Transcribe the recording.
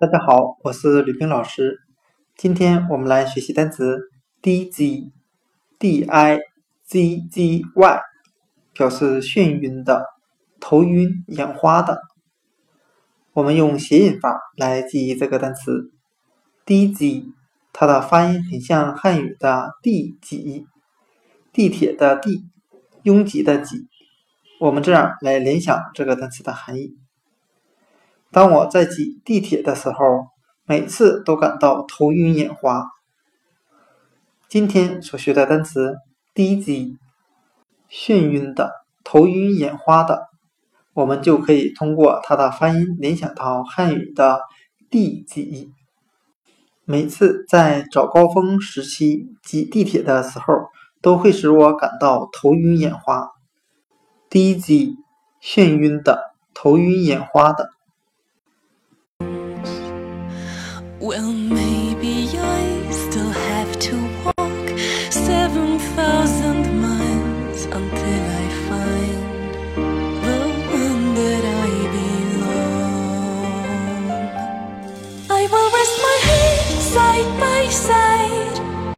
大家好，我是吕冰老师。今天我们来学习单词 dizzy，d i z z y，表示眩晕的、头晕眼花的。我们用谐音法来记忆这个单词 dizzy，它的发音很像汉语的地挤，地铁的地，拥挤的挤。我们这样来联想这个单词的含义。当我在挤地铁的时候，每次都感到头晕眼花。今天所学的单词 “dizzy”，眩晕的、头晕眼花的，我们就可以通过它的发音联想到汉语的“地挤”。每次在早高峰时期挤地铁的时候，都会使我感到头晕眼花。“dizzy”，眩晕的、头晕眼花的。Well, maybe I still have to walk 7,000 miles until I find the one that I belong. I will rest my head side by side.